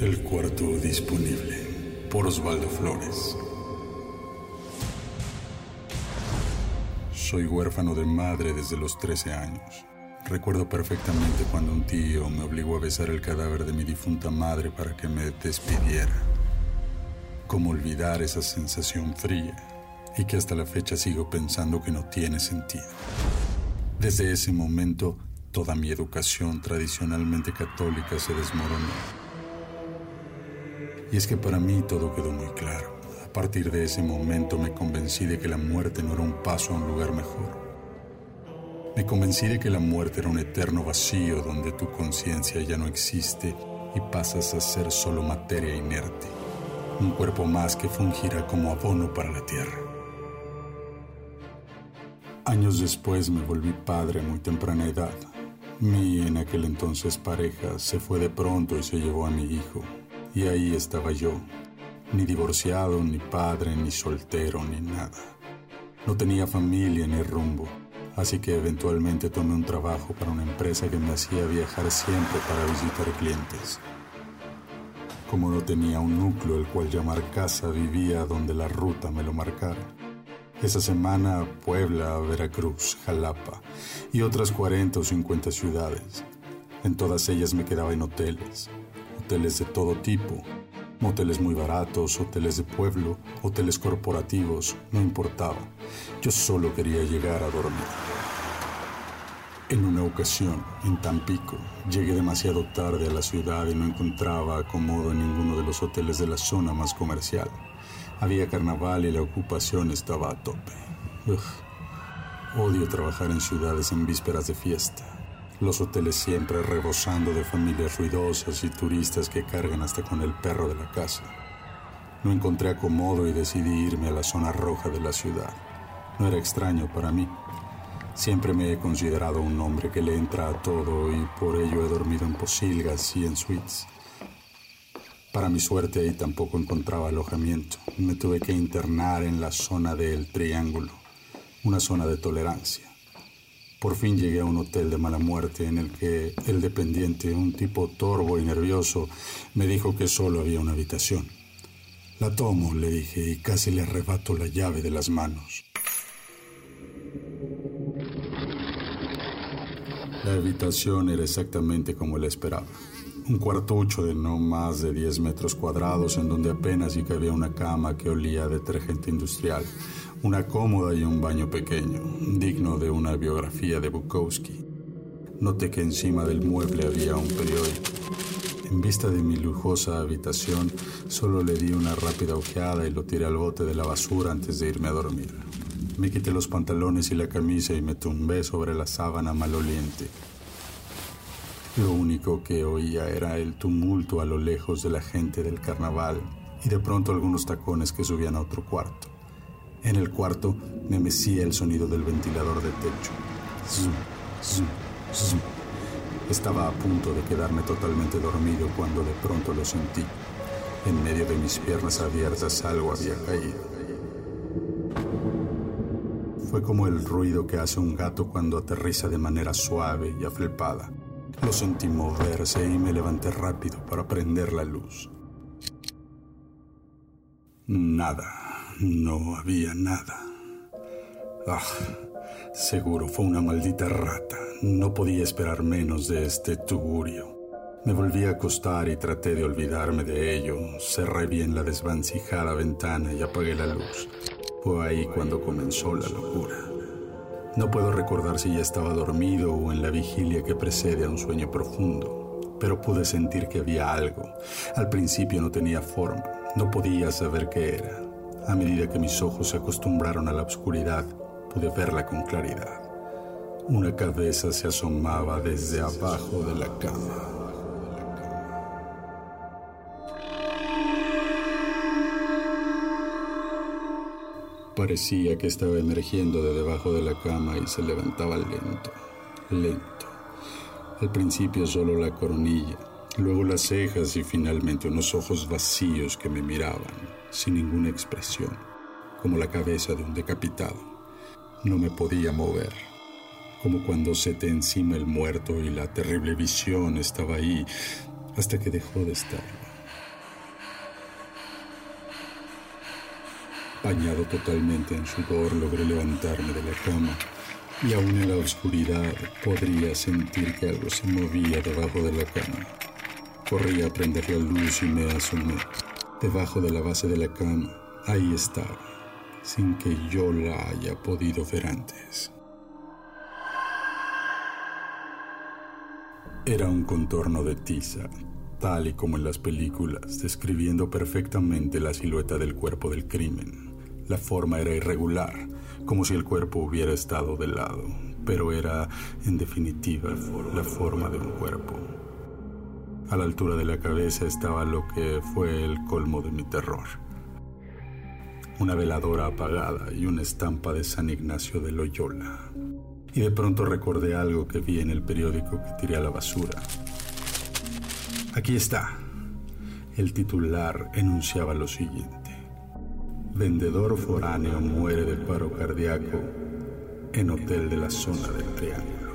El cuarto disponible por Osvaldo Flores. Soy huérfano de madre desde los 13 años. Recuerdo perfectamente cuando un tío me obligó a besar el cadáver de mi difunta madre para que me despidiera. ¿Cómo olvidar esa sensación fría? Y que hasta la fecha sigo pensando que no tiene sentido. Desde ese momento, toda mi educación tradicionalmente católica se desmoronó. Y es que para mí todo quedó muy claro. A partir de ese momento me convencí de que la muerte no era un paso a un lugar mejor. Me convencí de que la muerte era un eterno vacío donde tu conciencia ya no existe y pasas a ser solo materia inerte, un cuerpo más que fungirá como abono para la tierra. Años después me volví padre a muy temprana edad. Mi en aquel entonces pareja se fue de pronto y se llevó a mi hijo. Y ahí estaba yo, ni divorciado, ni padre, ni soltero, ni nada. No tenía familia ni rumbo, así que eventualmente tomé un trabajo para una empresa que me hacía viajar siempre para visitar clientes. Como no tenía un núcleo el cual llamar casa, vivía donde la ruta me lo marcara. Esa semana Puebla, Veracruz, Jalapa y otras 40 o 50 ciudades. En todas ellas me quedaba en hoteles, hoteles de todo tipo, moteles muy baratos, hoteles de pueblo, hoteles corporativos, no importaba. Yo solo quería llegar a dormir. En una ocasión, en Tampico, llegué demasiado tarde a la ciudad y no encontraba acomodo en ninguno de los hoteles de la zona más comercial. Había carnaval y la ocupación estaba a tope. Odio trabajar en ciudades en vísperas de fiesta. Los hoteles siempre rebosando de familias ruidosas y turistas que cargan hasta con el perro de la casa. No encontré acomodo y decidí irme a la zona roja de la ciudad. No era extraño para mí. Siempre me he considerado un hombre que le entra a todo y por ello he dormido en posilgas y en suites. Para mi suerte ahí tampoco encontraba alojamiento. Me tuve que internar en la zona del Triángulo, una zona de tolerancia. Por fin llegué a un hotel de mala muerte en el que el dependiente, un tipo torvo y nervioso, me dijo que solo había una habitación. La tomo, le dije, y casi le arrebato la llave de las manos. La habitación era exactamente como la esperaba. Un cuartucho de no más de 10 metros cuadrados en donde apenas y cabía una cama que olía a detergente industrial, una cómoda y un baño pequeño, digno de una biografía de Bukowski. Noté que encima del mueble había un periódico. En vista de mi lujosa habitación, solo le di una rápida ojeada y lo tiré al bote de la basura antes de irme a dormir. Me quité los pantalones y la camisa y me tumbé sobre la sábana maloliente. Lo único que oía era el tumulto a lo lejos de la gente del carnaval y de pronto algunos tacones que subían a otro cuarto. En el cuarto me mecía el sonido del ventilador de techo. Estaba a punto de quedarme totalmente dormido cuando de pronto lo sentí. En medio de mis piernas abiertas algo había caído. Fue como el ruido que hace un gato cuando aterriza de manera suave y afelpada. Lo sentí moverse y me levanté rápido para prender la luz. Nada, no había nada. Ah, seguro fue una maldita rata. No podía esperar menos de este tugurio. Me volví a acostar y traté de olvidarme de ello. Cerré bien la desvancijada ventana y apagué la luz. Fue ahí cuando comenzó la locura. No puedo recordar si ya estaba dormido o en la vigilia que precede a un sueño profundo, pero pude sentir que había algo. Al principio no tenía forma, no podía saber qué era. A medida que mis ojos se acostumbraron a la oscuridad, pude verla con claridad. Una cabeza se asomaba desde abajo de la cama. Parecía que estaba emergiendo de debajo de la cama y se levantaba lento, lento. Al principio solo la coronilla, luego las cejas y finalmente unos ojos vacíos que me miraban, sin ninguna expresión, como la cabeza de un decapitado. No me podía mover, como cuando se te encima el muerto y la terrible visión estaba ahí hasta que dejó de estar. Bañado totalmente en sudor, logré levantarme de la cama y aún en la oscuridad podría sentir que algo se movía debajo de la cama. Corrí a prender la luz y me asomé. Debajo de la base de la cama, ahí estaba, sin que yo la haya podido ver antes. Era un contorno de tiza, tal y como en las películas, describiendo perfectamente la silueta del cuerpo del crimen. La forma era irregular, como si el cuerpo hubiera estado de lado, pero era, en definitiva, la forma de un cuerpo. A la altura de la cabeza estaba lo que fue el colmo de mi terror. Una veladora apagada y una estampa de San Ignacio de Loyola. Y de pronto recordé algo que vi en el periódico que tiré a la basura. Aquí está. El titular enunciaba lo siguiente. Vendedor foráneo muere de paro cardíaco en hotel de la zona del Triángulo.